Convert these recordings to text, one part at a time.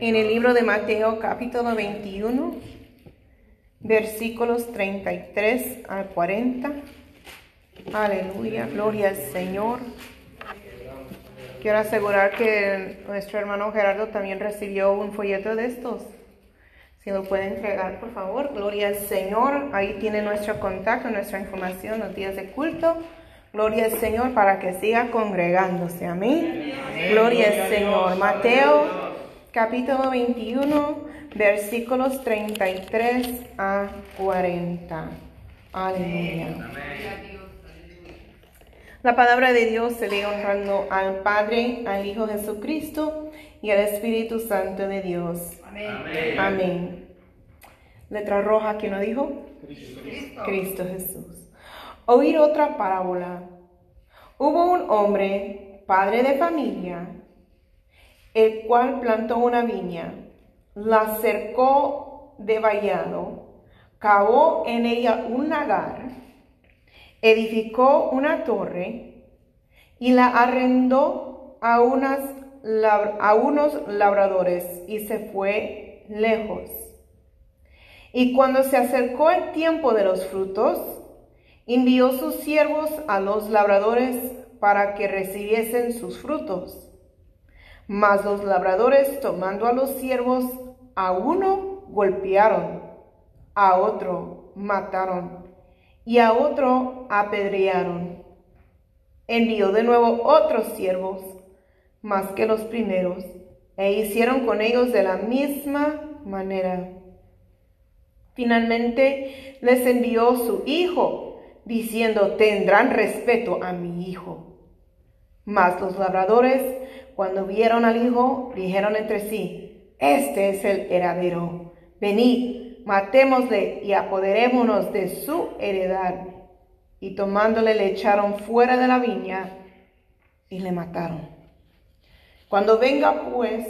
en el libro de Mateo capítulo 21, versículos 33 al 40. Aleluya, gloria al Señor. Quiero asegurar que nuestro hermano Gerardo también recibió un folleto de estos. Si lo puede entregar, por favor. Gloria al Señor. Ahí tiene nuestro contacto, nuestra información, los días de culto. Gloria al Señor para que siga congregándose. Amén. Gloria al Señor. Mateo capítulo 21, versículos 33 a 40. Aleluya. La palabra de Dios se lee honrando al Padre, al Hijo Jesucristo y al Espíritu Santo de Dios. Amén. Amén. Letra roja, ¿quién lo dijo? Cristo. Cristo Jesús. Oír otra parábola. Hubo un hombre, padre de familia, el cual plantó una viña, la cercó de vallado, cavó en ella un lagar, edificó una torre y la arrendó a, a unos labradores y se fue lejos. Y cuando se acercó el tiempo de los frutos, envió sus siervos a los labradores para que recibiesen sus frutos. Mas los labradores, tomando a los siervos, a uno golpearon, a otro mataron y a otro apedrearon. Envió de nuevo otros siervos, más que los primeros, e hicieron con ellos de la misma manera. Finalmente les envió su hijo, diciendo, tendrán respeto a mi hijo. Mas los labradores, cuando vieron al hijo, dijeron entre sí, este es el heredero, venid, matémosle y apoderémonos de su heredad. Y tomándole le echaron fuera de la viña y le mataron. Cuando venga pues,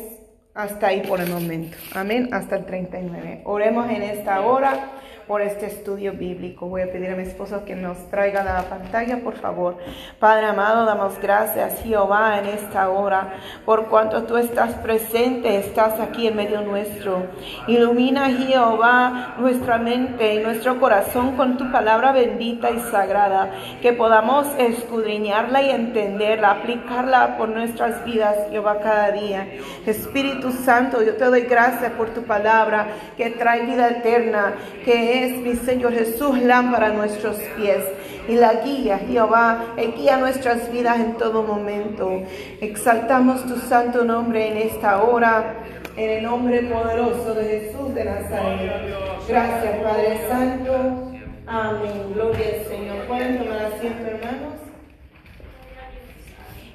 hasta ahí por el momento. Amén, hasta el 39. Oremos en esta hora por este estudio bíblico. Voy a pedir a mi esposo que nos traiga la pantalla, por favor. Padre amado, damos gracias, Jehová, en esta hora, por cuanto tú estás presente, estás aquí en medio nuestro. Ilumina, Jehová, nuestra mente y nuestro corazón con tu palabra bendita y sagrada, que podamos escudriñarla y entenderla, aplicarla por nuestras vidas, Jehová, cada día. Espíritu Santo, yo te doy gracias por tu palabra que trae vida eterna, que es mi Señor Jesús, lámpara a nuestros pies y la guía, Jehová, guía nuestras vidas en todo momento. Exaltamos tu santo nombre en esta hora, en el nombre poderoso de Jesús de Nazaret. Gracias, Padre Santo. Amén. Gloria al Señor. Pueden tomar asiento, hermanos.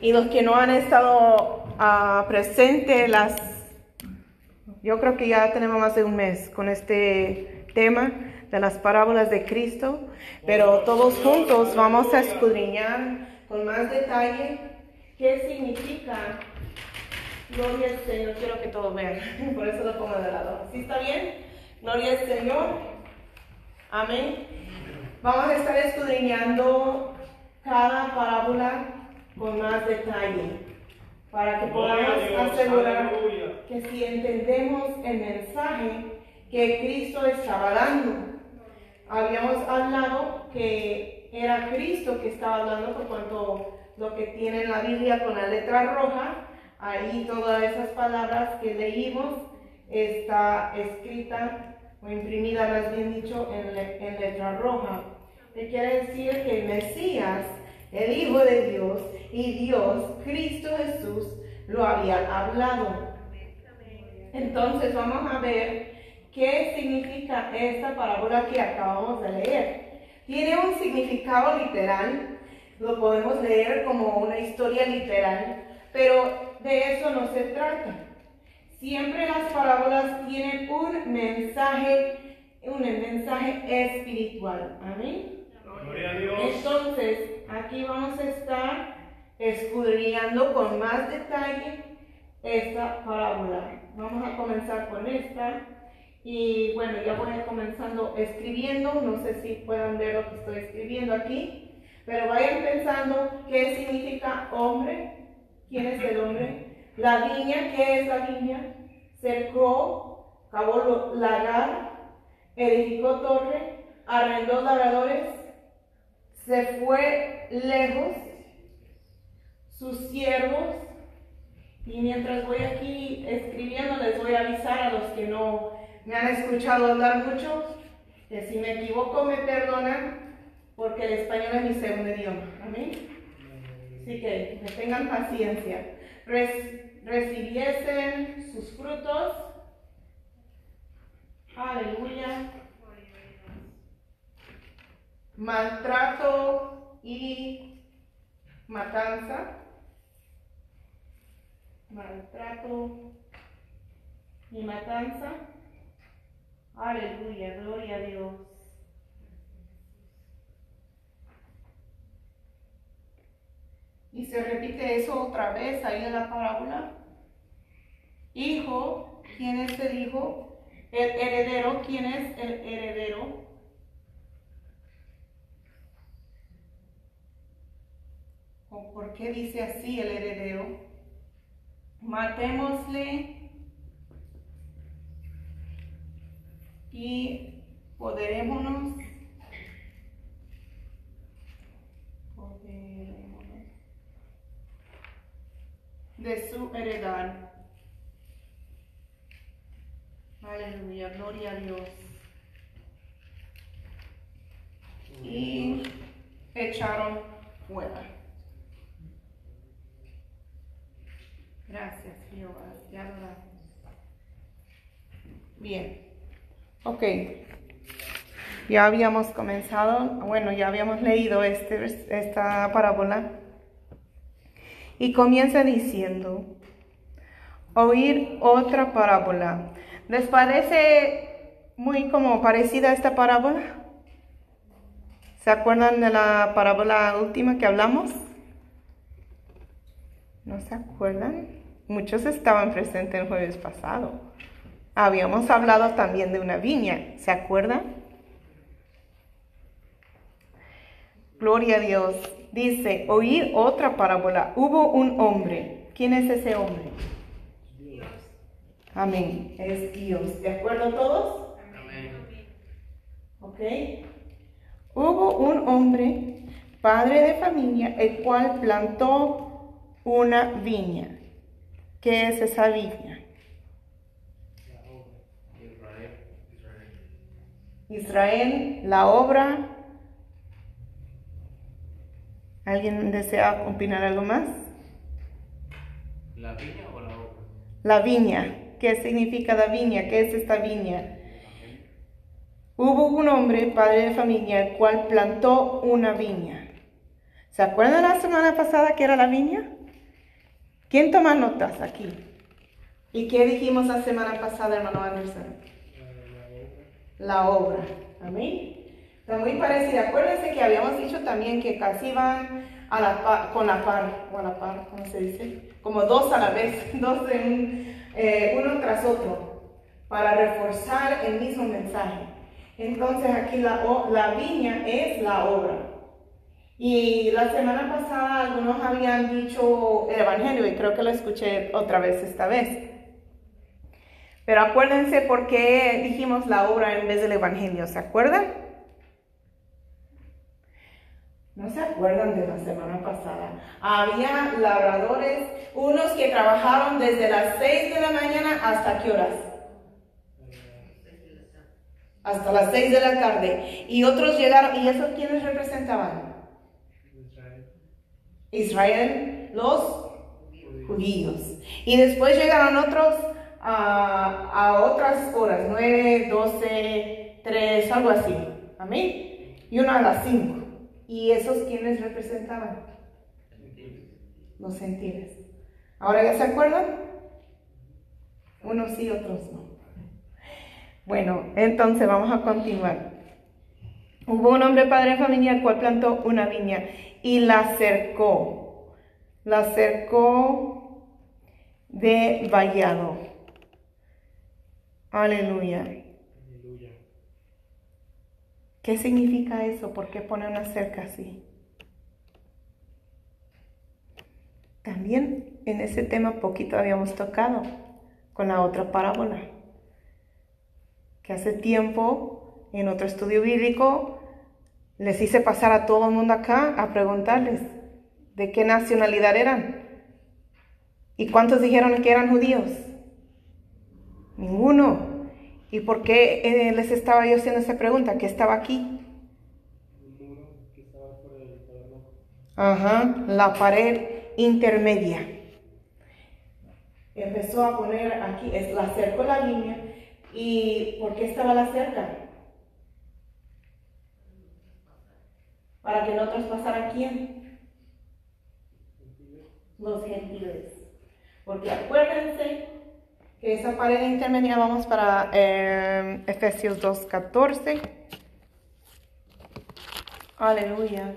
Y los que no han estado uh, presentes, las, yo creo que ya tenemos más de un mes con este tema de las parábolas de Cristo, pero todos juntos vamos a escudriñar con más detalle qué significa Gloria al Señor, quiero que todos vean, por eso lo pongo de lado. ¿Sí está bien? Gloria al Señor. Amén. Vamos a estar escudriñando cada parábola con más detalle para que podamos asegurar que si entendemos el mensaje que Cristo estaba dando, habíamos hablado que era Cristo que estaba hablando por cuanto lo que tiene la Biblia con la letra roja, ahí todas esas palabras que leímos está escrita o imprimida, más bien dicho, en, letra roja. Que quiere decir que el Mesías, el Hijo de Dios y Dios, Cristo Jesús, lo había hablado. Entonces vamos a ver ¿Qué significa esta parábola que acabamos de leer? Tiene un significado literal, lo podemos leer como una historia literal, pero de eso no se trata. Siempre las parábolas tienen un mensaje, un mensaje espiritual. Amén. Entonces, aquí vamos a estar escudriñando con más detalle esta parábola. Vamos a comenzar con esta. Y bueno, ya voy a comenzando escribiendo, no sé si puedan ver lo que estoy escribiendo aquí, pero vayan pensando qué significa hombre, quién es el hombre, la viña, qué es la viña, cercó, cavó lagar, edificó torre, arrendó labradores, se fue lejos, sus siervos, y mientras voy aquí escribiendo les voy a avisar a los que no me han escuchado hablar mucho, que si me equivoco me perdonan, porque el español es mi segundo idioma. Amén. Así que tengan paciencia. recibiesen sus frutos. Aleluya. Maltrato y matanza. Maltrato y matanza. Aleluya, gloria a Dios. Y se repite eso otra vez ahí en la parábola. Hijo, ¿quién es el hijo? El heredero, ¿quién es el heredero? ¿O por qué dice así el heredero? Matémosle y poderémonos, de su heredad. Aleluya, gloria a Dios. Y echaron fuera. Gracias, Jehová. Ya lo Bien. Ok, ya habíamos comenzado, bueno, ya habíamos leído este, esta parábola y comienza diciendo, oír otra parábola. ¿Les parece muy como parecida a esta parábola? ¿Se acuerdan de la parábola última que hablamos? ¿No se acuerdan? Muchos estaban presentes el jueves pasado. Habíamos hablado también de una viña, ¿se acuerdan? Gloria a Dios. Dice, oír otra parábola. Hubo un hombre. ¿Quién es ese hombre? Dios. Amén. Es Dios. ¿De acuerdo todos? Amén. Ok. Hubo un hombre, padre de familia, el cual plantó una viña. ¿Qué es esa viña? Israel, la obra. ¿Alguien desea opinar algo más? ¿La viña o la obra? La viña. ¿Qué significa la viña? ¿Qué es esta viña? Hubo un hombre, padre de familia, el cual plantó una viña. ¿Se acuerdan la semana pasada que era la viña? ¿Quién toma notas aquí? ¿Y qué dijimos la semana pasada, hermano Anderson? La obra. Amén. Está muy parecida. Acuérdense que habíamos dicho también que casi van a la con la par, o a la par, ¿cómo se dice? Como dos a la vez, dos de eh, uno tras otro, para reforzar el mismo mensaje. Entonces aquí la, la viña es la obra. Y la semana pasada algunos habían dicho el Evangelio y creo que lo escuché otra vez esta vez. Pero acuérdense por qué dijimos la obra en vez del Evangelio, ¿se acuerdan? ¿No se acuerdan de la semana pasada? Había labradores, unos que trabajaron desde las 6 de la mañana hasta qué horas? Hasta las 6 de la tarde. Y otros llegaron, ¿y esos quiénes representaban? Israel. Israel, los judíos. Y después llegaron otros a, otras horas, 9, 12, 3, algo así. Amén. Y uno a las 5. ¿Y esos quiénes representaban? Los sentidos. ¿Ahora ya se acuerdan? Unos sí, otros no. Bueno, entonces vamos a continuar. Hubo un hombre padre de familia el cual plantó una viña y la cercó. La cercó de vallado Aleluya. ¿Qué significa eso? ¿Por qué pone una cerca así? También en ese tema poquito habíamos tocado. con la otra parábola. Que hace tiempo, en otro estudio bíblico, les hice pasar a todo el mundo acá a preguntarles de qué nacionalidad eran. ¿Y cuántos dijeron que eran judíos? Ninguno. ¿Y por qué eh, les estaba yo haciendo esa pregunta? ¿Qué estaba aquí? Ajá, la pared intermedia. Empezó a poner aquí, es, la acercó la línea. ¿Y por qué estaba la cerca? Para que no traspasara quién? Los gentiles. Porque acuérdense esa pared intermedia, vamos para eh, Efesios 2.14. Aleluya.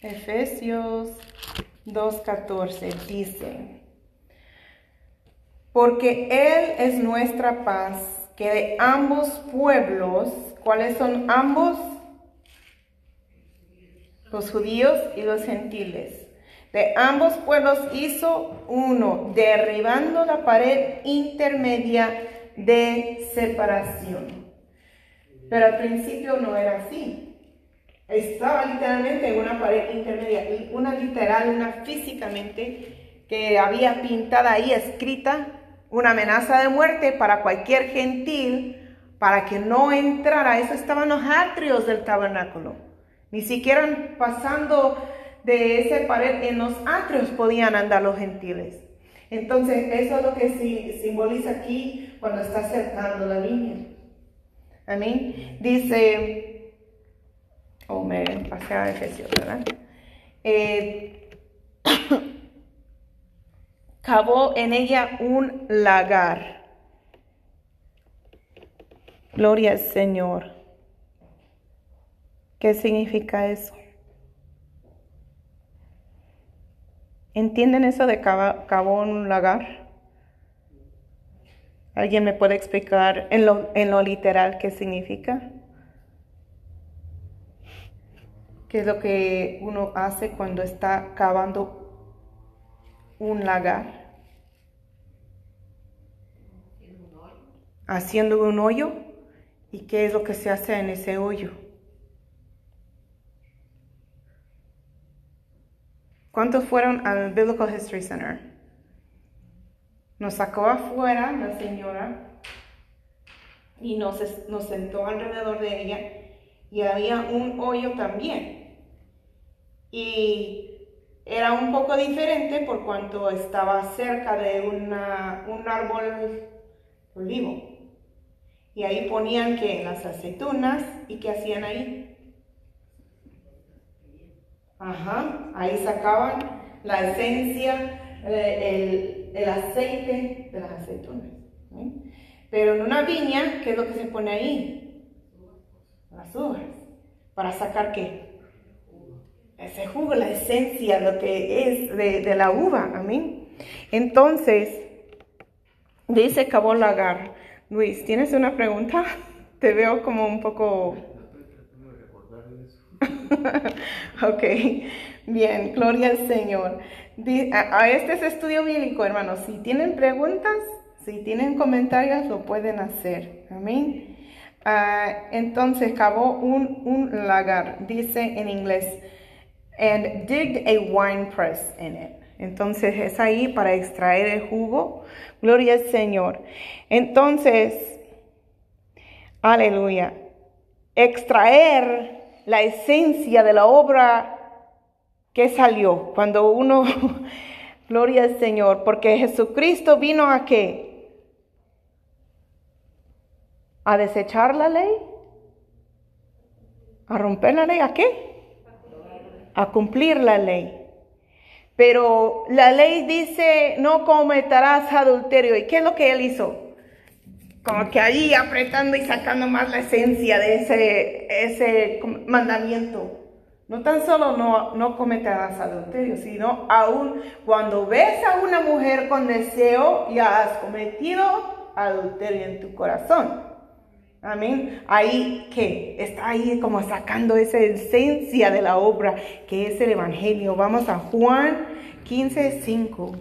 Efesios 2.14 dice, porque Él es nuestra paz, que de ambos pueblos, ¿cuáles son ambos? Los judíos y los gentiles. De ambos pueblos hizo uno, derribando la pared intermedia de separación. Pero al principio no era así. Estaba literalmente en una pared intermedia, una literal, una físicamente, que había pintada ahí escrita una amenaza de muerte para cualquier gentil, para que no entrara. Eso estaban los atrios del tabernáculo. Ni siquiera pasando de esa pared en los atrios podían andar los gentiles. Entonces, eso es lo que simboliza aquí cuando está acercando la línea. Amén. Dice o me pasé a Efesios, ¿verdad? Eh, en ella un lagar. Gloria al Señor. ¿Qué significa eso? ¿Entienden eso de cavó un lagar? ¿Alguien me puede explicar en lo, en lo literal qué significa? ¿Qué es lo que uno hace cuando está cavando un lagar? Haciendo un hoyo. ¿Y qué es lo que se hace en ese hoyo? ¿Cuántos fueron al Biblical History Center? Nos sacó afuera la señora y nos, sentó alrededor de ella y había un hoyo también y era un poco diferente por cuanto estaba cerca de un árbol olivo. Y ahí ponían que las aceitunas y qué hacían ahí. Ajá, ahí sacaban la esencia, eh, el, aceite de las aceitunas. Pero en una viña, ¿qué es lo que se pone ahí? Las uvas. ¿Para sacar qué? ese jugo, la esencia, lo que es de, la uva, amén. Entonces, dice Cabo Lagar, Luis, ¿tienes una pregunta? Te veo como un poco... ok, bien, gloria al Señor. A, este es estudio bíblico, hermanos. Si tienen preguntas, si tienen comentarios, lo pueden hacer. Amén. Ah, entonces, cavó un, un lagar, dice en inglés and digged a wine press in it. Entonces es ahí para extraer el jugo. Gloria al Señor. Entonces, aleluya. Extraer la esencia de la obra que salió cuando uno, gloria al Señor, porque Jesucristo vino a qué? A desechar la ley, a romper la ley, ¿a qué? a cumplir la ley. Pero la ley dice, no cometerás adulterio. ¿Y qué es lo que él hizo? Como que ahí apretando y sacando más la esencia de ese, ese mandamiento. No tan solo no, no cometerás adulterio, sino aún cuando ves a una mujer con deseo, ya has cometido adulterio en tu corazón. Amén. Ahí que está ahí como sacando esa esencia de la obra que es el Evangelio. Vamos a Juan 15, 5.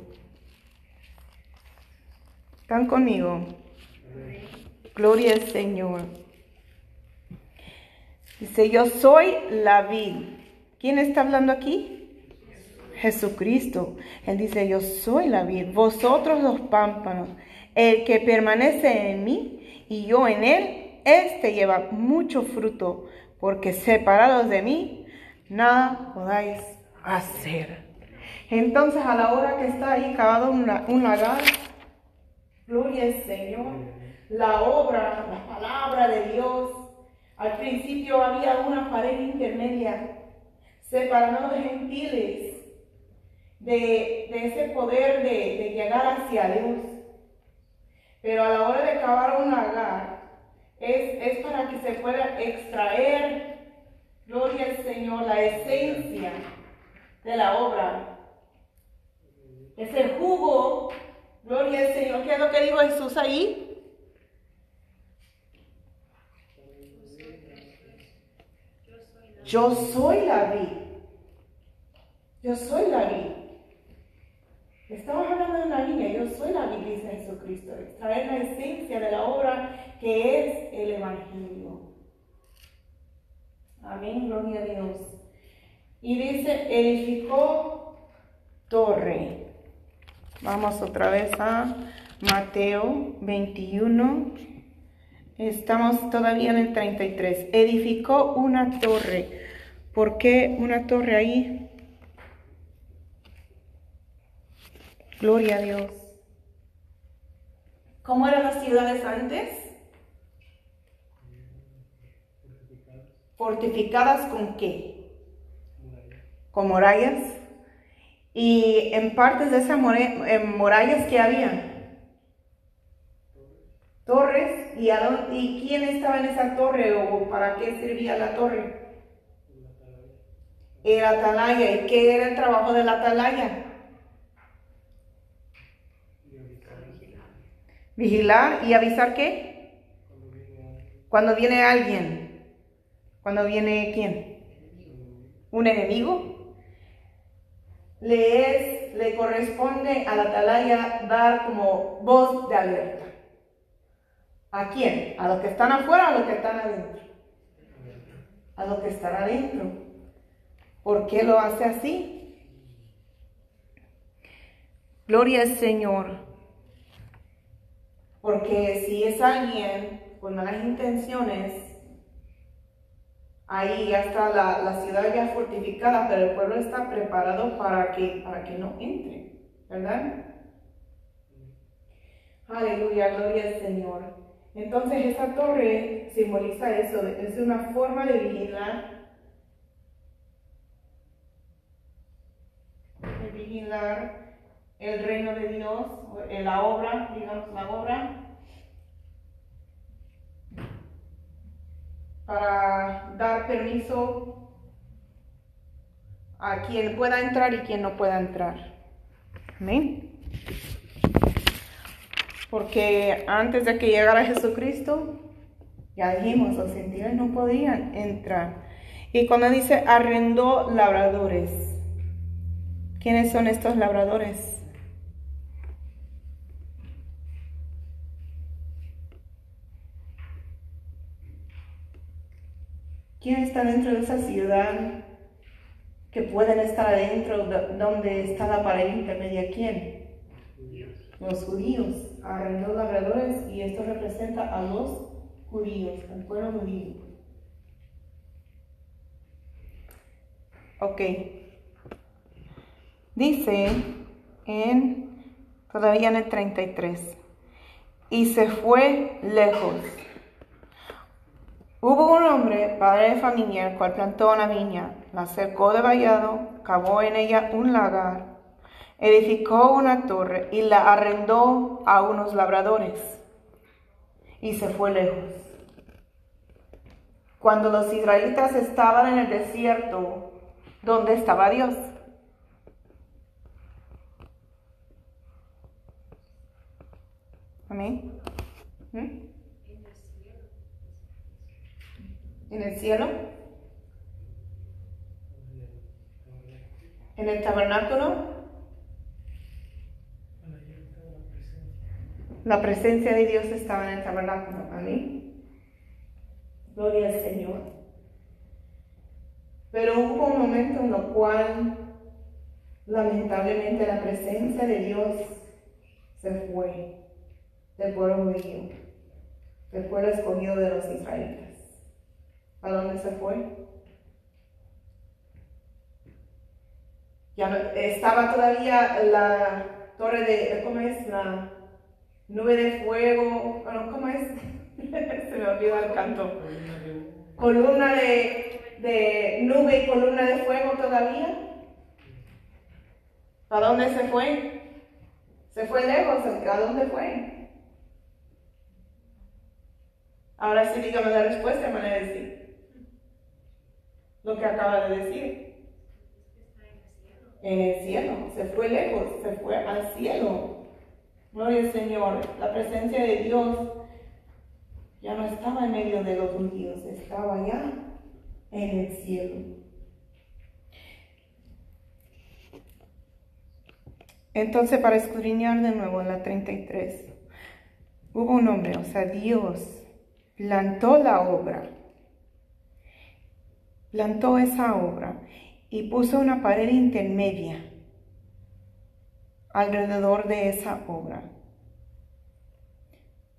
¿Están conmigo? Gloria al Señor. Dice, yo soy la vid. ¿Quién está hablando aquí? Jesucristo. Él dice, yo soy la vid, vosotros los pámpanos. El que permanece en mí y yo en él, este lleva mucho fruto, porque separados de mí, nada podáis hacer. Entonces a la hora que está ahí cavado un, un lagar, gloria al Señor, la obra, la palabra de Dios, al principio había una pared intermedia separando a gentiles de, ese poder de, llegar hacia Dios. Pero a la hora de cavar un lagar, es, es para que se pueda extraer, gloria al Señor, la esencia de la obra. Es el jugo, gloria al Señor. ¿Qué es lo que dijo Jesús ahí? Yo soy la vid. Yo soy la vid. Estamos hablando de una viña, yo soy la vid, dice Jesucristo. Extraer la esencia de la obra que es el Evangelio. Amén, gloria a Dios. Y dice, edificó torre. Vamos otra vez a Mateo 21. Estamos todavía en el 33. Edificó una torre ¿Por qué una torre ahí? Gloria a Dios. ¿Cómo eran las ciudades antes? Fortificadas con qué? Con murallas. Y en partes de esas murallas que había torres. ¿Y, ¿Y quién estaba en esa torre o para qué servía la torre? el atalaya. ¿Y qué era el trabajo del atalaya? Vigilar y avisar qué? Cuando viene alguien. Cuando viene quién? Un enemigo. Le es, le corresponde al atalaya dar como voz de alerta. ¿A quién? ¿A los que están afuera o a los que están adentro? A los que están adentro. ¿Por qué lo hace así? Gloria al Señor. Porque si es alguien con malas intenciones, ahí ya está la, ciudad ya fortificada, pero el pueblo está preparado para que, para que no entre, ¿verdad? Aleluya, gloria al Señor. Entonces esa torre simboliza eso, es una forma de vigilar vigilar el reino de Dios, la obra, digamos la obra, para dar permiso a quien pueda entrar y quien no pueda entrar. Amén. Porque antes de que llegara Jesucristo, ya dijimos, los gentiles no podían entrar. Y cuando dice arrendó labradores, ¿Quiénes son estos labradores? ¿Quién está dentro de esa ciudad que pueden estar adentro donde está la pared intermedia? ¿Quién? Los judíos. Arrendó labradores y esto representa a los judíos, al pueblo judío. Ok. Dice en, todavía en el 33, y se fue lejos. Hubo un hombre, padre de familia, el cual plantó una viña, la cercó de vallado, cavó en ella un lagar, edificó una torre y la arrendó a unos labradores y se fue lejos. Cuando los israelitas estaban en el desierto, ¿dónde estaba Dios? Amén. ¿Mm? En el cielo. En el tabernáculo. La presencia de Dios estaba en el tabernáculo. Amén. Gloria al Señor. Pero hubo un momento en lo cual, lamentablemente, la presencia de Dios se fue del pueblo judío, del pueblo escogido de los israelitas. ¿A dónde se fue? Ya no, estaba todavía la torre de, ¿cómo es? La nube de fuego, ¿cómo es? se me olvidó el canto. Columna de, nube y columna de fuego todavía. ¿A dónde se fue? Se fue lejos, ¿a dónde fue? Ahora sí dígame la respuesta, hermana decir. Lo que acaba de decir. En el cielo, se fue lejos, se fue al cielo. Gloria al Señor. La presencia de Dios ya no estaba en medio de los judíos, estaba ya en el cielo. Entonces, para escudriñar de nuevo la 33, hubo un hombre, o sea, Dios plantó la obra, plantó esa obra y puso una pared intermedia alrededor de esa obra.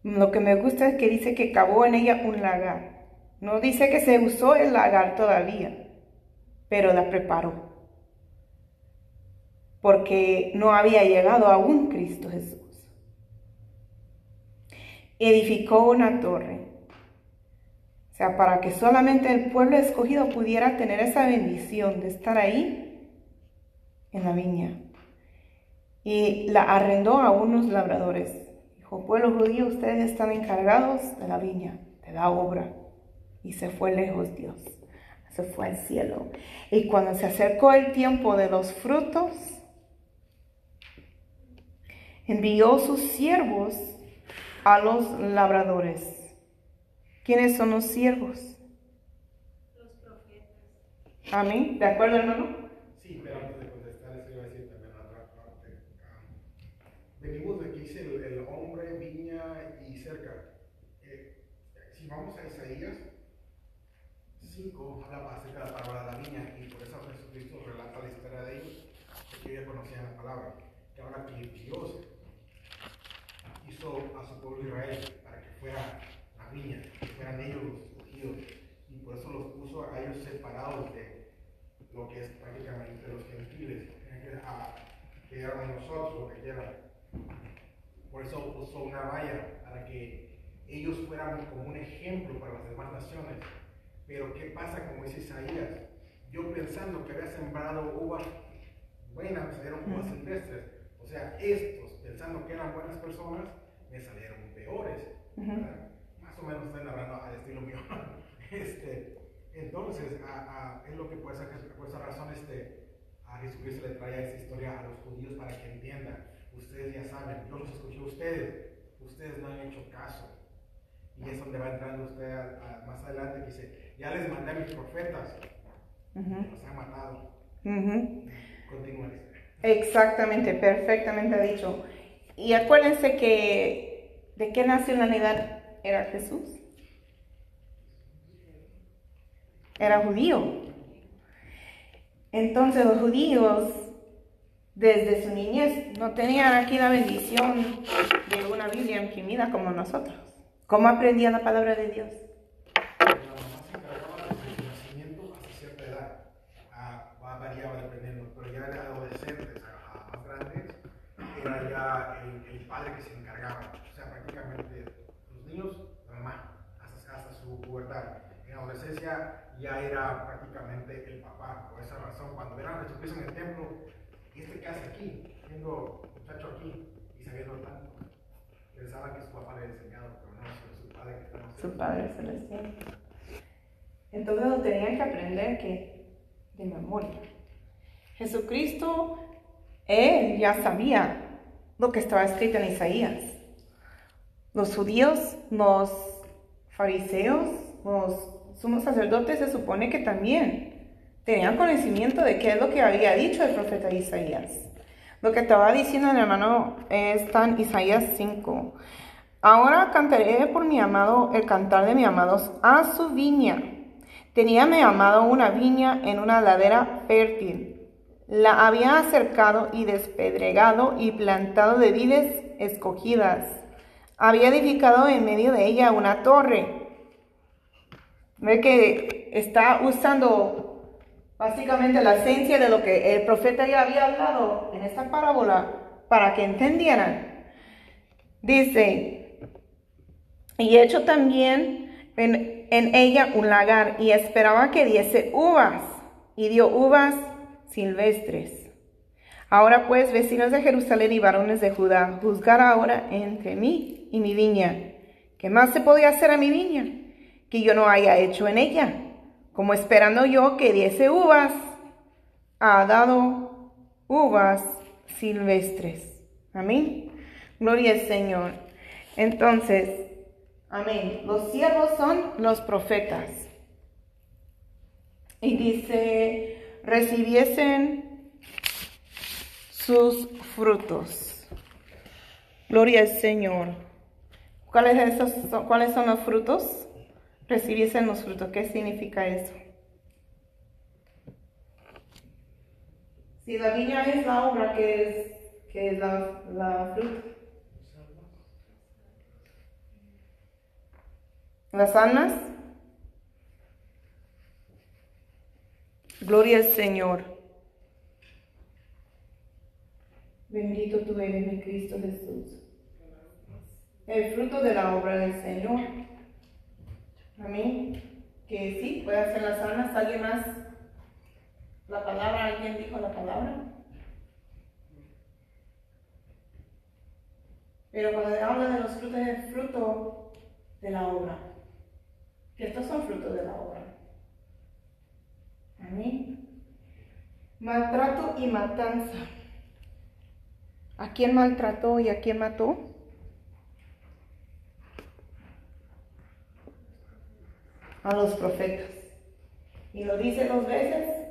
Lo que me gusta es que dice que cavó en ella un lagar. No dice que se usó el lagar todavía, pero la preparó porque no había llegado aún Cristo Jesús. Edificó una torre, o sea, para que solamente el pueblo escogido pudiera tener esa bendición de estar ahí en la viña. Y la arrendó a unos labradores. Dijo, pueblo judío, ustedes están encargados de la viña, de la obra. Y se fue lejos Dios, se fue al cielo. Y cuando se acercó el tiempo de los frutos, envió sus siervos a los labradores. ¿Quiénes son los siervos? Los profetas. Amén. ¿De acuerdo, hermano? Sí, pero antes de contestar eso iba a decir también la otra parte. Ah, venimos de que dice el, el hombre, viña y cerca. Eh, si vamos a Isaías 5, habla acerca de la palabra de la viña y por eso Jesucristo relata la historia de ellos, porque ellos conocían la palabra. Que ahora que Dios hizo a su pueblo Israel para que fuera la viña, que fueran ellos los escogidos, y por eso los puso a ellos separados de lo que es prácticamente los gentiles, a- que eran nosotros, lo que quieran. Por eso puso una valla para que ellos fueran como un ejemplo para las demás naciones. Pero ¿qué pasa como dice Isaías? Yo pensando que había sembrado uvas buenas, me salieron uvas silvestres. O sea, estos, pensando que eran buenas personas, me salieron peores. Más o menos estoy narrando al estilo mío. Este, entonces, a- a- es lo que por esa, por esa razón este, a Jesucristo le trae esa historia a los judíos para que entiendan. Ustedes ya saben, yo los escuché a ustedes, ustedes no han hecho caso. Y es donde va entrando usted a- a- más adelante que dice, ya les mandé a mis profetas, Ujú. los han matado. Ujú. Continúa. Exactamente, perfectamente dicho. Y acuérdense que de qué nacionalidad era Jesús. Era judío. Entonces los judíos desde su niñez no tenían aquí la bendición de una Biblia imprimida como nosotros. ¿Cómo aprendían la palabra de Dios? La mamá se encargaba desde su nacimiento hasta cierta edad. Va- variaba dependiendo, pero ya de adolescentes a, más grandes era ya el, el padre que se encargaba. O sea, prácticamente los niños, la mamá, hasta, su pubertad. En adolescencia ya era prácticamente el papá. Por esa razón, cuando a Jesucristo en el templo, ¿y este qué hace aquí? Siendo muchacho aquí y sabiendo tanto. Pensaban que su papá le había enseñado, pero no, sino su padre que estaba Su Padre Celestial. Entonces lo tenían que aprender que de memoria. Jesucristo, él ya sabía lo que estaba escrito en Isaías. Los judíos, los fariseos, los sumos sacerdotes se supone que también tenían conocimiento de qué es lo que había dicho el profeta Isaías. Lo que estaba diciendo el hermano está en Isaías 5. Ahora cantaré por mi amado el cantar de mi amado a su viña. Tenía mi amado una viña en una ladera fértil. La había acercado y despedregado y plantado de vides escogidas. Había edificado en medio de ella una torre. Ve que está usando básicamente la esencia de lo que el profeta ya había hablado en esta parábola para que entendieran. Dice, y hecho también en, en ella un lagar y esperaba que diese uvas y dio uvas silvestres. Ahora pues, vecinos de Jerusalén y varones de Judá, juzgar ahora entre mí y mi viña. ¿Qué más se podía hacer a mi viña que yo no haya hecho en ella? Como esperando yo que diese uvas, ha dado uvas silvestres. Amén. Gloria al Señor. Entonces, amén. Los siervos son los profetas. Y dice, recibiesen sus frutos. Gloria al Señor. ¿Cuáles, ¿Cuáles son los frutos? Recibiesen los frutos. ¿Qué significa eso? Si la viña es la obra, que es, que es la, la fruta? Las almas. Gloria al Señor. Bendito tú eres, mi Cristo Jesús. El fruto de la obra del Señor. Amén. Que sí, puede hacer las almas. ¿Alguien más? La palabra, ¿alguien dijo la palabra? Pero cuando habla de los frutos, es fruto de la obra. Que estos son frutos de la obra. Amén. Maltrato y matanza. ¿A quién maltrató y a quién mató? A los profetas. Y lo dice dos veces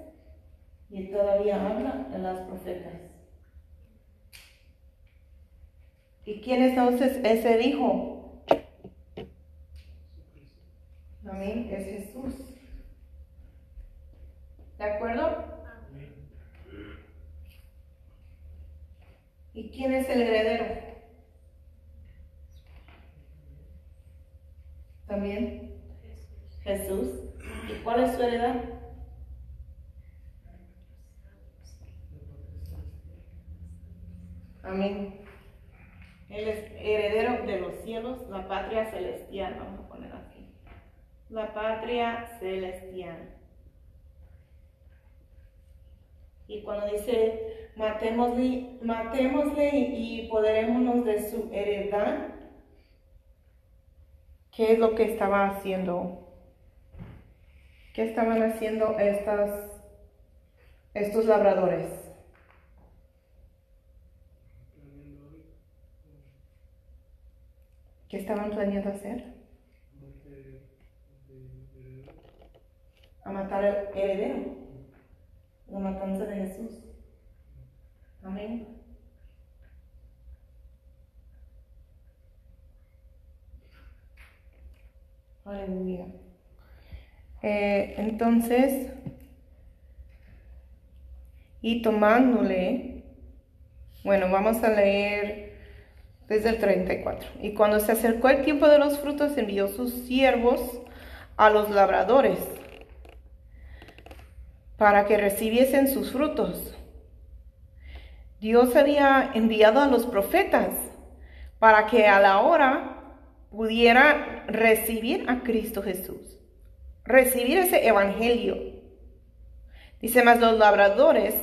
y todavía habla de las profetas. ¿Y quién entonces es el Hijo? Amén, es Jesús. ¿De acuerdo? ¿Y quién es el heredero? También Jesús. ¿Y cuál es su heredad? Amén. Él es heredero de los cielos, la patria celestial, vamos a poner así. La patria celestial. Y cuando dice, matémosle, matémosle y poderémonos de su heredad, ¿qué es lo que estaba haciendo? ¿Qué estaban haciendo estas, estos labradores? ¿Qué estaban planeando hacer? A matar al heredero la matanza de Jesús. Amén. Aleluya. Eh, entonces, y tomándole, bueno, vamos a leer desde el 34. Y cuando se acercó el tiempo de los frutos, envió sus siervos a los labradores para que recibiesen sus frutos. Dios había enviado a los profetas para que a la hora pudiera recibir a Cristo Jesús, recibir ese evangelio. Dice más los labradores,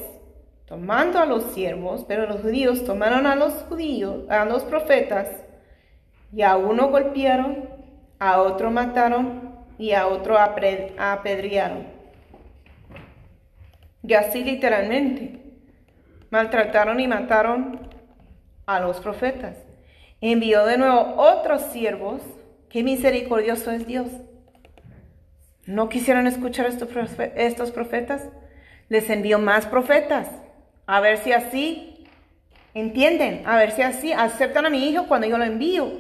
tomando a los siervos, pero los judíos tomaron a los judíos, a los profetas, y a uno golpearon, a otro mataron y a otro apedrearon. Y así literalmente maltrataron y mataron a los profetas. Envió de nuevo otros siervos. Qué misericordioso es Dios. ¿No quisieron escuchar estos profetas? Les envió más profetas. A ver si así ¿Entienden? A ver si así aceptan a mi hijo cuando yo lo envío.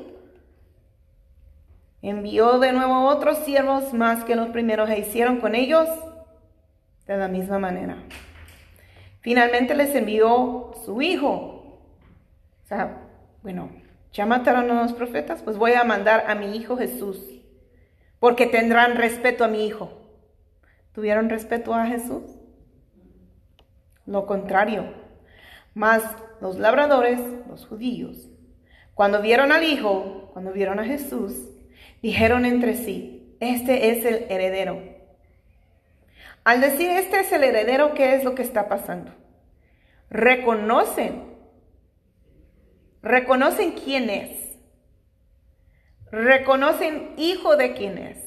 Envió de nuevo otros siervos más que los primeros e hicieron con ellos de la misma manera. Finalmente les envió su hijo. O sea, bueno, ya mataron a los profetas, pues voy a mandar a mi hijo Jesús, porque tendrán respeto a mi hijo. ¿Tuvieron respeto a Jesús? Lo contrario. Más los labradores, los judíos, cuando vieron al hijo, cuando vieron a Jesús, dijeron entre sí, este es el heredero. Al decir este es el heredero, ¿qué es lo que está pasando? Reconocen, reconocen quién es, reconocen hijo de quién es.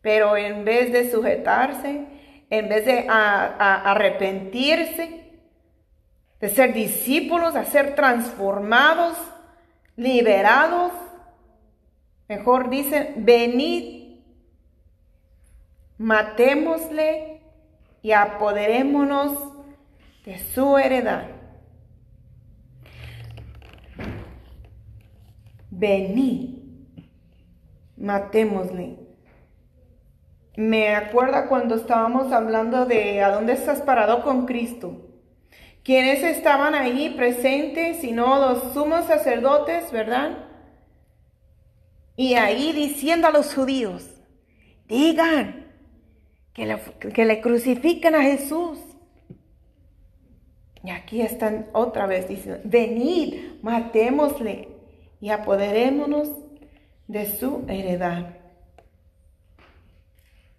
Pero en vez de sujetarse, en vez de arrepentirse, de ser discípulos, a ser transformados, liberados, mejor dicen, venid, matémosle y apoderémonos de su heredad. Venid, matémosle. Me acuerda cuando estábamos hablando de a dónde estás parado con Cristo. Quienes estaban ahí presentes, sino los sumos sacerdotes, ¿verdad? Y ahí diciendo a los judíos, digan que le, que le crucifican a Jesús. Y aquí están otra vez diciendo, venid, matémosle y apoderémonos de su heredad.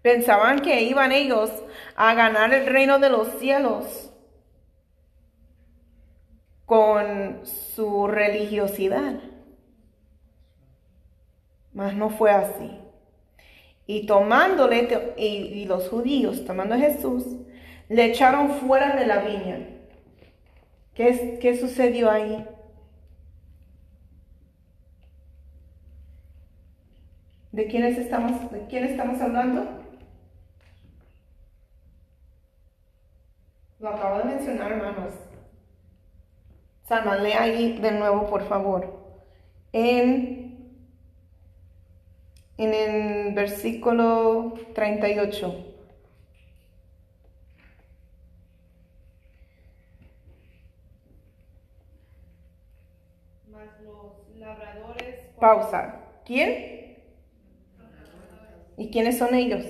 Pensaban que iban ellos a ganar el reino de los cielos con su religiosidad. Mas no fue así. Y tomándole, y, los judíos, tomando a Jesús, le echaron fuera de la viña. ¿Qué, qué sucedió ahí? ¿De quiénes estamos, de quién estamos hablando? Lo acabo de mencionar, hermanos. Salma, lea ahí de nuevo, por favor. En, en el versículo 38. Más los labradores. Pausa. ¿Quién? ¿Y quiénes son ellos?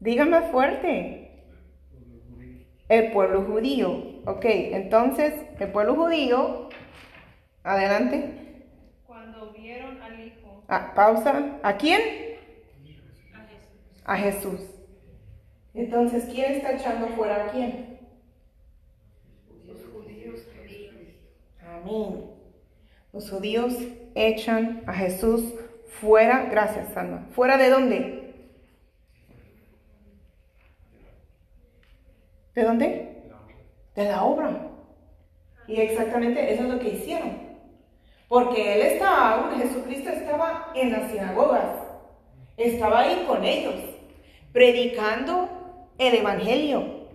Dígame fuerte. El pueblo judío. Ok, entonces, el pueblo judío. Adelante. Cuando vieron al Hijo. Ah, pausa. ¿A quién? A Jesús. Entonces, ¿quién está echando fuera a quién? Los judíos. Amén. Los judíos echan a Jesús fuera. Gracias, Sandra. ¿Fuera de dónde? ¿De dónde? De la obra. Y exactamente eso es lo que hicieron. Porque él estaba, Jesucristo estaba en las sinagogas, estaba ahí con ellos, predicando el Evangelio.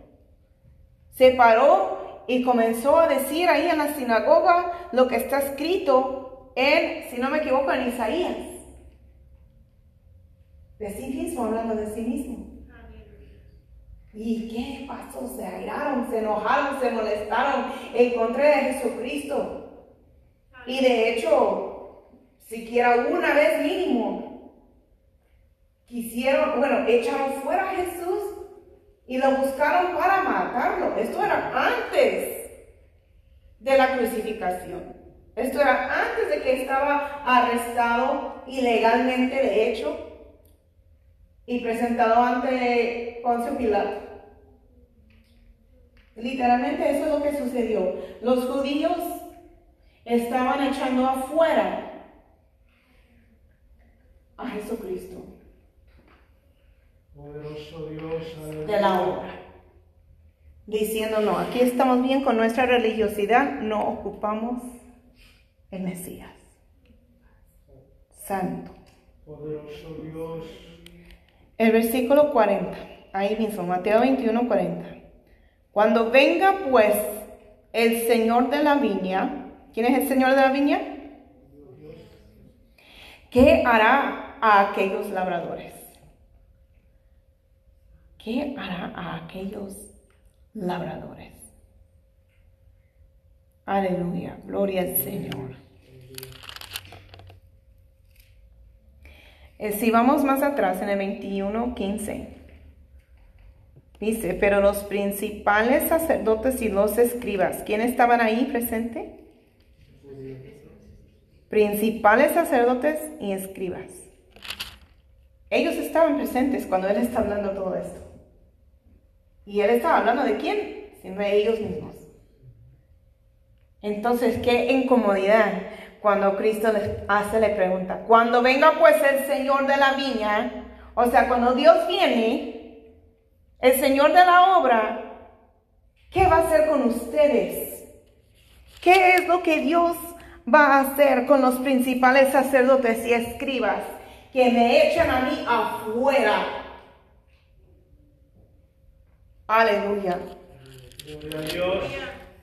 Se paró y comenzó a decir ahí en la sinagoga lo que está escrito en, si no me equivoco, en Isaías. De sí mismo, hablando de sí mismo. ¿Y qué pasó? Se airaron, se enojaron, se molestaron en contra de Jesucristo. Y de hecho, siquiera una vez mínimo, quisieron, bueno, echaron fuera a Jesús y lo buscaron para matarlo. Esto era antes de la crucificación. Esto era antes de que estaba arrestado ilegalmente, de hecho, y presentado ante Poncio Pilato. Literalmente eso es lo que sucedió. Los judíos estaban echando afuera a Jesucristo de la obra. Diciendo, no, aquí estamos bien con nuestra religiosidad, no ocupamos el Mesías. Santo. Poderoso Dios. El versículo 40. ahí mismo, Mateo 21, 40. Cuando venga pues el Señor de la viña, ¿quién es el Señor de la viña? ¿Qué hará a aquellos labradores? ¿Qué hará a aquellos labradores? Aleluya, gloria al Señor. Eh, si vamos más atrás en el 21, 15, dice, pero los principales sacerdotes y los escribas, ¿quiénes estaban ahí presentes? Principales sacerdotes y escribas. Ellos estaban presentes cuando él está hablando todo esto. Y él estaba hablando de quién? Sino de ellos mismos. Entonces, qué incomodidad cuando Cristo les hace la pregunta. Cuando venga pues el Señor de la viña, o sea, cuando Dios viene, el Señor de la obra, ¿qué va a hacer con ustedes? ¿Qué es lo que Dios va a hacer con los principales sacerdotes y escribas que me echan a mí afuera? Aleluya.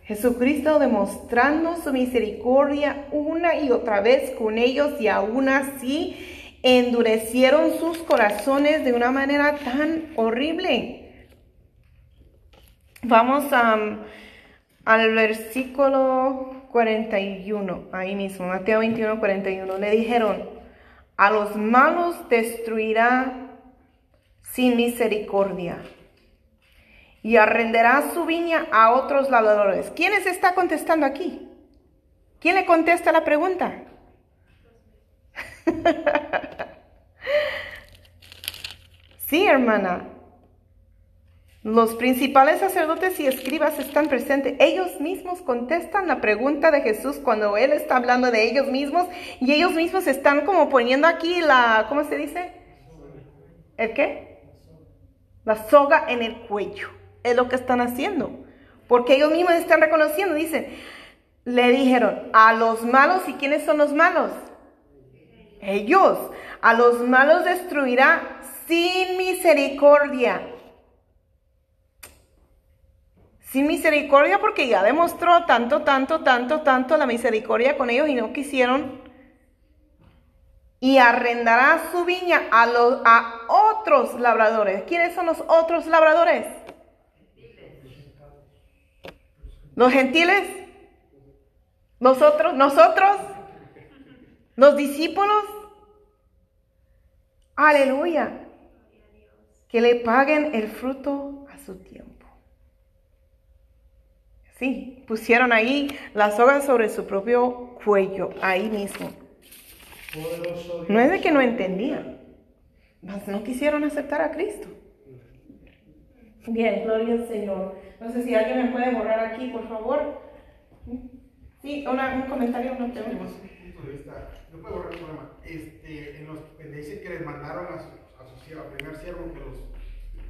Jesucristo demostrando su misericordia una y otra vez con ellos y aún así endurecieron sus corazones de una manera tan horrible. Vamos al versículo 41, ahí mismo, Mateo 21, 41. Le dijeron, a los malos destruirá sin misericordia y arrendará su viña a otros labradores. ¿Quién está contestando aquí? ¿Quién le contesta la pregunta? sí, hermana. Los principales sacerdotes y escribas están presentes. Ellos mismos contestan la pregunta de Jesús cuando Él está hablando de ellos mismos y ellos mismos están como poniendo aquí la, ¿cómo se dice? ¿El qué? La soga en el cuello es lo que están haciendo. Porque ellos mismos están reconociendo, dicen, le dijeron a los malos, ¿y quiénes son los malos? Ellos. A los malos destruirá sin misericordia. Sin misericordia porque ya demostró tanto, tanto, tanto, tanto la misericordia con ellos y no quisieron. Y arrendará su viña a, los, a otros labradores. ¿Quiénes son los otros labradores? Los gentiles, nosotros, nosotros, los discípulos. Aleluya. Que le paguen el fruto a su tiempo. Sí, pusieron ahí las sogas sobre su propio cuello, ahí mismo. No es de que no entendían, no quisieron aceptar a Cristo. Bien, gloria al Señor. No sé si alguien me puede borrar aquí, por favor. Sí, un comentario, no tenemos. de no puedo borrar el problema. Este, en los, dice que les mandaron a su, a su siervo, al primer siervo que los,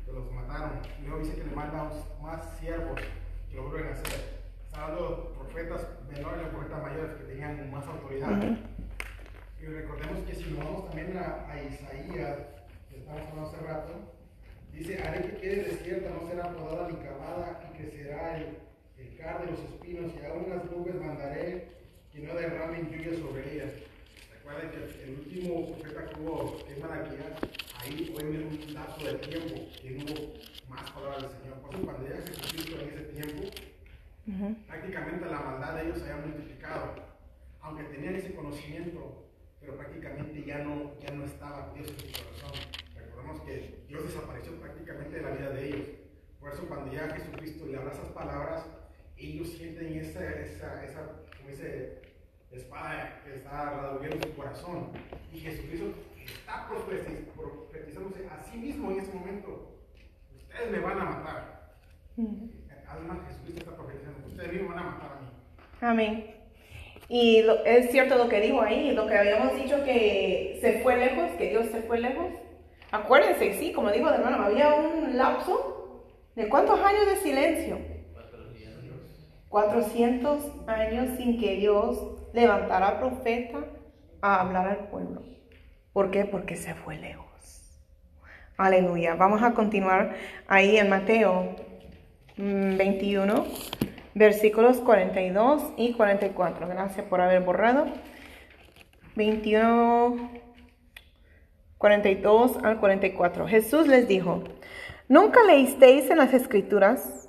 que los mataron. Luego dice que le mandan más siervos que lo vuelven a hacer. Está hablando profetas menores y profetas mayores que tenían más autoridad. Y recordemos que si nos vamos también a, a Isaías, que estamos hablando hace rato, Dice, haré que quede desierta, no será podada ni cavada, y crecerá el, el car de los espinos, y aún las nubes mandaré que no derramen lluvia sobre ellas. Recuerden que el último profeta que hubo en Malaquías, ahí fue en un lapso de tiempo que no hubo más palabras del Señor. Por eso cuando llega Jesucristo en ese tiempo, prácticamente la maldad de ellos se había multiplicado. Aunque tenían ese conocimiento, pero prácticamente ya no, ya no estaba Dios en su corazón que Dios desapareció prácticamente de la vida de ellos. Por eso cuando llega Jesucristo y le habla esas palabras, ellos sienten esa, esa, esa, como espada que está revolviendo su corazón. Y Jesucristo está profetizándose a sí mismo en ese momento. Ustedes me van a matar. Además, Jesucristo está profetizando. Ustedes me van a matar a mí. Amén. Y es cierto lo que dijo ahí, lo que habíamos dicho que se fue lejos, que Dios se fue lejos. Acuérdense, sí, como digo de hermano, había un lapso de cuántos años de silencio. 400 años sin que Dios levantara profeta a hablar al pueblo. ¿Por qué? Porque se fue lejos. Aleluya. Vamos a continuar ahí en Mateo mm, 21, versículos 42 y 44. Gracias por haber borrado. 21, 42 al 44. Jesús les dijo, ¿nunca leísteis en las escrituras?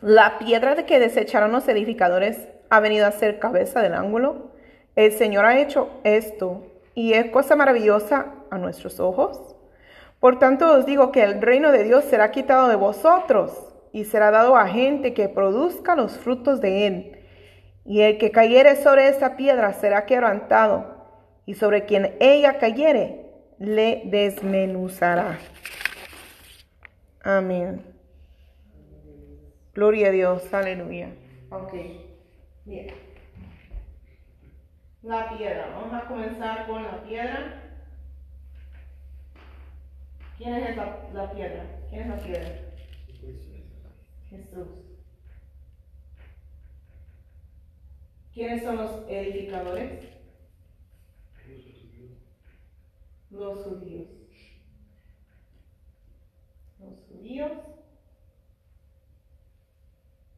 La piedra de que desecharon los edificadores ha venido a ser cabeza del ángulo. El Señor ha hecho esto y es cosa maravillosa a nuestros ojos. Por tanto os digo que el reino de Dios será quitado de vosotros y será dado a gente que produzca los frutos de él. Y el que cayere sobre esa piedra será quebrantado, y sobre quien ella cayere le desmenuzará. Amén. Gloria a Dios, aleluya. Ok, bien. La piedra, vamos a comenzar con la piedra. ¿Quién es la, la piedra? ¿Quién es la piedra? Jesús. ¿Quiénes son los edificadores? Los judíos. Los judíos.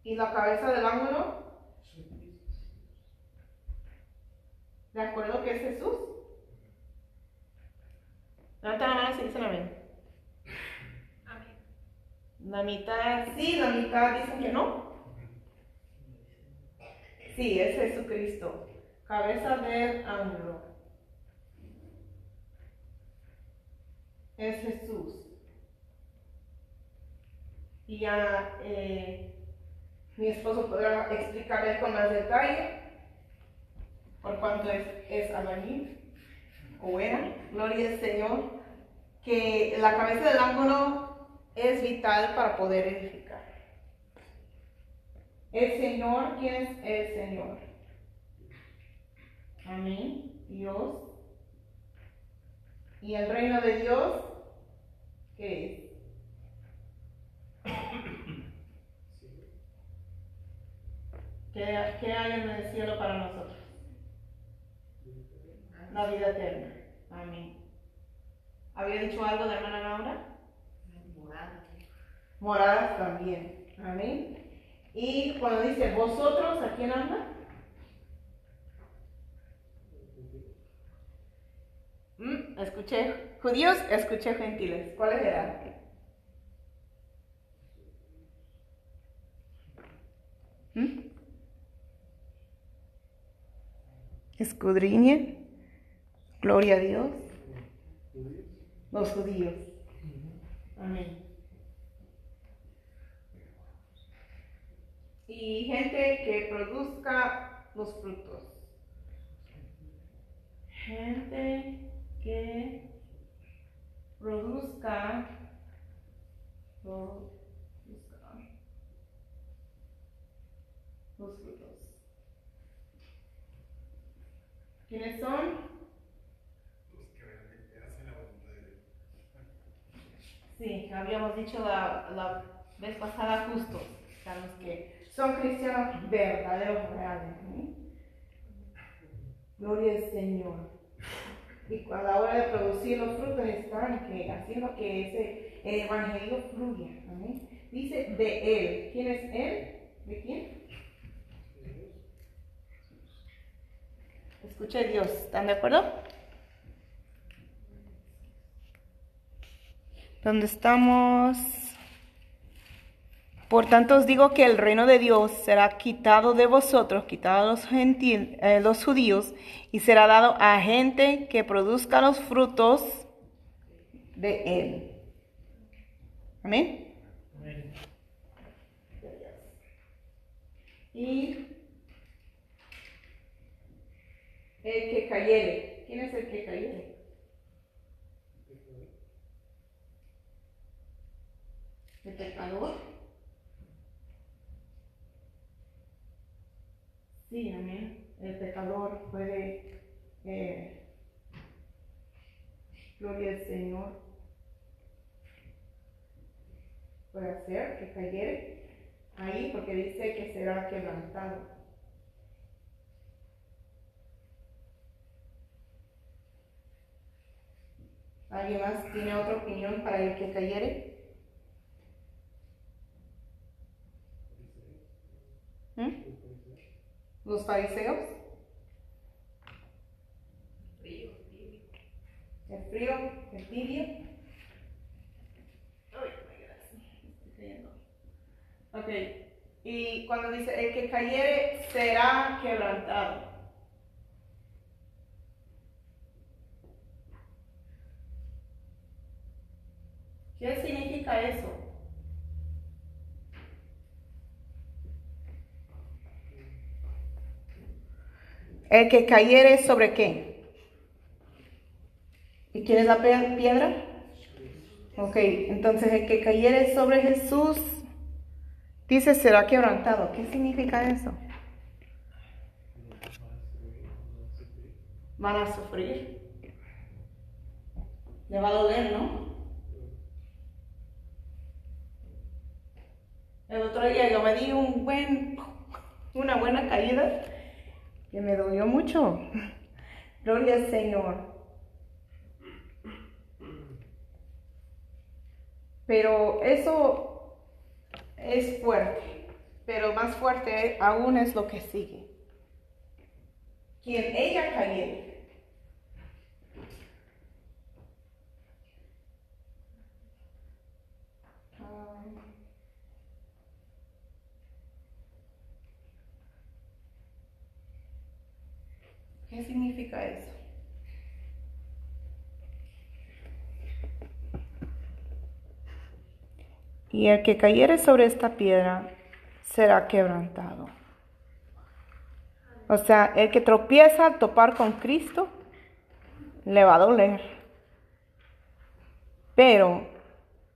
¿Y la cabeza del ángulo? ¿De acuerdo que es Jesús? Levanta la mano si dicen amén. Amén. La mitad sí, la mitad dicen que no. Sí, es Jesucristo, cabeza del ángulo. Es Jesús. Y ya eh, mi esposo podrá explicarle con más detalle por cuanto es, es albañil o era, gloria al Señor, que la cabeza del ángulo es vital para poder edificar. El Señor, ¿quién es el Señor? Amén, Dios. ¿Y el reino de Dios? ¿Qué es? ¿Qué, qué hay en el cielo para nosotros? La vida eterna. Amén. ¿Había dicho algo de hermana Laura? Moradas también. Amén. Y cuando dice vosotros, ¿a quién anda? Mm, escuché judíos, escuché gentiles. ¿Cuáles eran? ¿Mm? Escudriñe. Gloria a Dios. Los judíos. Amén. Y gente que produzca los frutos. Gente que produzca, produzca los frutos. ¿Quiénes son? Los que realmente hacen la voluntad de Dios. Sí, habíamos dicho la, la vez pasada justo, los que son cristianos verdaderos, reales. ¿sí? Gloria al Señor. Y a la hora de producir los frutos están que haciendo que ese evangelio fluya. ¿amén? Dice de él. ¿Quién es él? ¿De quién? Escuche Dios. ¿Están de acuerdo? ¿Dónde estamos? Por tanto os digo que el reino de Dios será quitado de vosotros, quitado a los, gentil, eh, los judíos, y será dado a gente que produzca los frutos de él. Amén. Y el que cayere. ¿Quién es el que cayere? El pecador. Sí, amén. El pecador puede, eh, gloria al Señor, puede hacer que cayere ahí porque dice que será quebrantado. ¿Alguien más tiene otra opinión para el que cayere? ¿Mm? ¿Los fariseos? Frío, tibio. ¿El frío? ¿El tibio? Cayendo. Ok, y cuando dice el que cayere será quebrantado. ¿Qué significa eso? El que cayere sobre qué? ¿Y quién es la piedra? Ok, entonces el que cayere sobre Jesús, dice será quebrantado. ¿Qué significa eso? Van a sufrir. Le va a doler, ¿no? El otro día yo me di un buen, una buena caída que me dolió mucho. Gloria al Señor. Pero eso es fuerte. Pero más fuerte aún es lo que sigue. Quien ella cayere. Ah. ¿Qué significa eso? Y el que cayere sobre esta piedra será quebrantado. O sea, el que tropieza al topar con Cristo le va a doler. Pero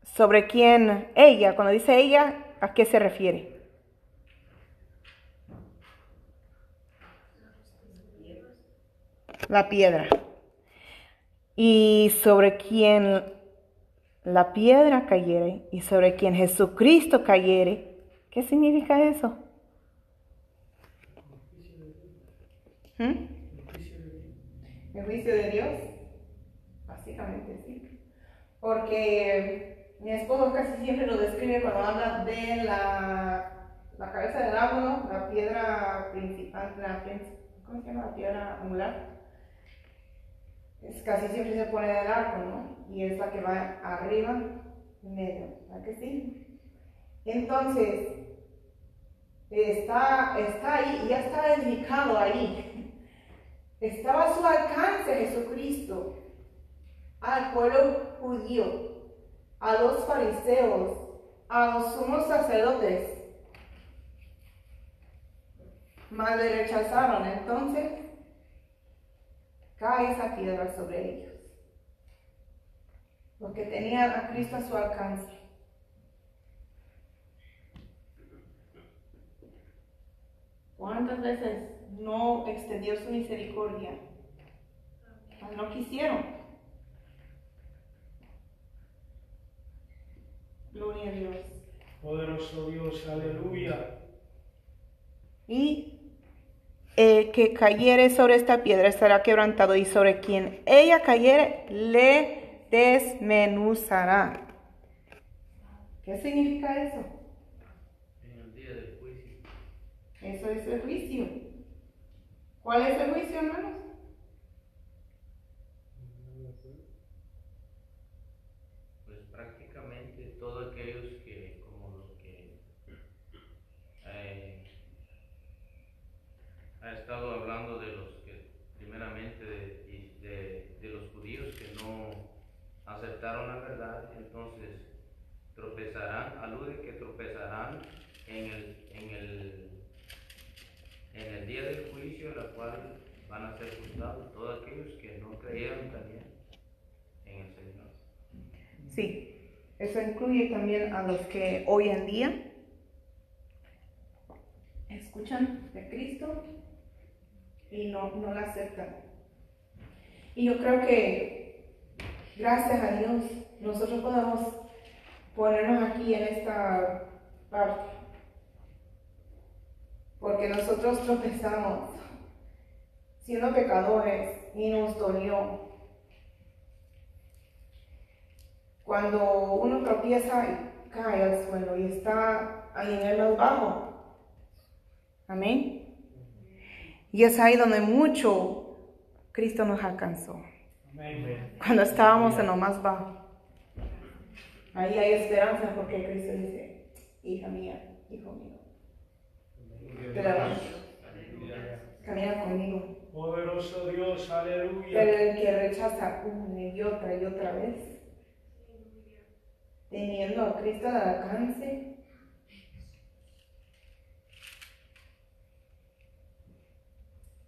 sobre quién ella, cuando dice ella, ¿a qué se refiere? La piedra. Y sobre quien la piedra cayere y sobre quien Jesucristo cayere, ¿qué significa eso? ¿Mm? El juicio de Dios, básicamente sí. Porque mi esposo casi siempre lo describe cuando habla de la, la cabeza del árbol, la piedra principal, la, ¿cómo se llama? La piedra angular. Es casi siempre se pone del árbol, ¿no? Y es la que va arriba, medio, ¿verdad que sí? Entonces, está, está ahí, ya está dedicado ahí. Estaba a su alcance Jesucristo al pueblo judío, a los fariseos, a los sumos sacerdotes. Mas le rechazaron. Entonces, cae esa piedra sobre ellos. Porque tenían a Cristo a su alcance. ¿Cuántas veces no extendió su misericordia? Mas no quisieron. Gloria a Dios. Poderoso Dios, aleluya. Y el que cayere sobre esta piedra será quebrantado, y sobre quien ella cayere le desmenuzará. ¿Qué significa eso? En el día del juicio. Eso es el juicio. ¿Cuál es el juicio, hermanos? Pues prácticamente todos aquellos que, como los que eh, ha estado hablando de los que, primeramente, de, de, de los judíos que no aceptaron la verdad, entonces tropezarán, alude que tropezarán en el, en el, en el día del juicio, la cual van a ser juzgados todos aquellos que no creyeron también en el Señor. Sí, eso incluye también a los que hoy en día escuchan de Cristo y no, no la aceptan. Y yo creo que, gracias a Dios, nosotros podemos ponernos aquí en esta parte. Porque nosotros tropezamos siendo pecadores y nos dolió. cuando uno tropieza y cae al suelo y está a nivel más bajo. Amén. Y es ahí donde mucho Cristo nos alcanzó. Cuando estábamos en lo más bajo. Ahí hay esperanza porque Cristo dice, hija mía, hijo mío, te la camina conmigo. Poderoso Dios, Pero aleluya. el que rechaza una y otra y otra vez, teniendo a Cristo al alcance,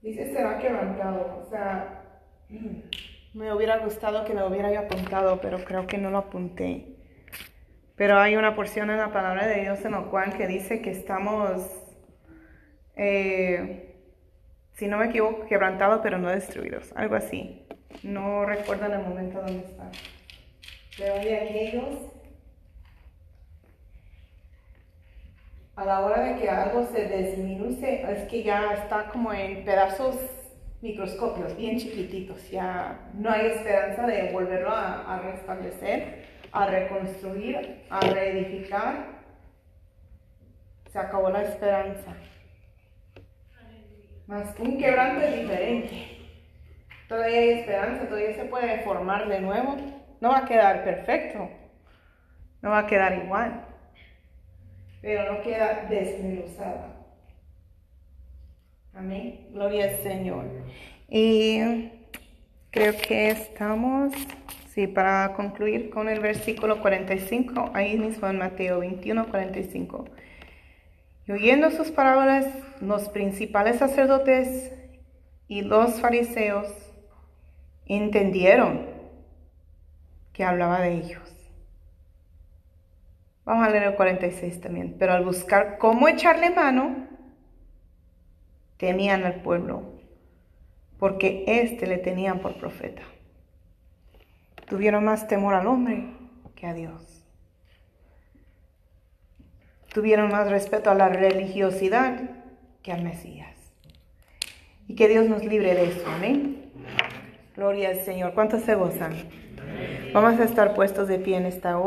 dice será quebrantado. O sea, mm, me hubiera gustado que lo hubiera apuntado, pero creo que no lo apunté. Pero hay una porción en la palabra de Dios en la cual que dice que estamos, eh, si no me equivoco, quebrantados pero no destruidos, algo así. No recuerdo en el momento dónde está. Pero hay aquellos a la hora de que algo se disminuye, es que ya está como en pedazos microscopios, bien chiquititos, ya no hay esperanza de volverlo a, restablecer, a reconstruir, a reedificar. Se acabó la esperanza. Más un quebranto es diferente. Todavía hay esperanza, todavía se puede formar de nuevo. No va a quedar perfecto, no va a quedar igual, pero no queda desmenuzada. Amén. Gloria al Señor. Y creo que estamos, sí, para concluir con el versículo 45, ahí mismo en Mateo 21, 45. Y oyendo sus parábolas, los principales sacerdotes y los fariseos entendieron que hablaba de ellos. Vamos a leer el 46 también. Pero al buscar cómo echarle mano, temían al pueblo, porque éste le tenían por profeta. Tuvieron más temor al hombre que a Dios. Tuvieron más respeto a la religiosidad que al Mesías. Y que Dios nos libre de eso, amén. Gloria al Señor. ¿Cuántos se gozan? Vamos a estar puestos de pie en esta hora.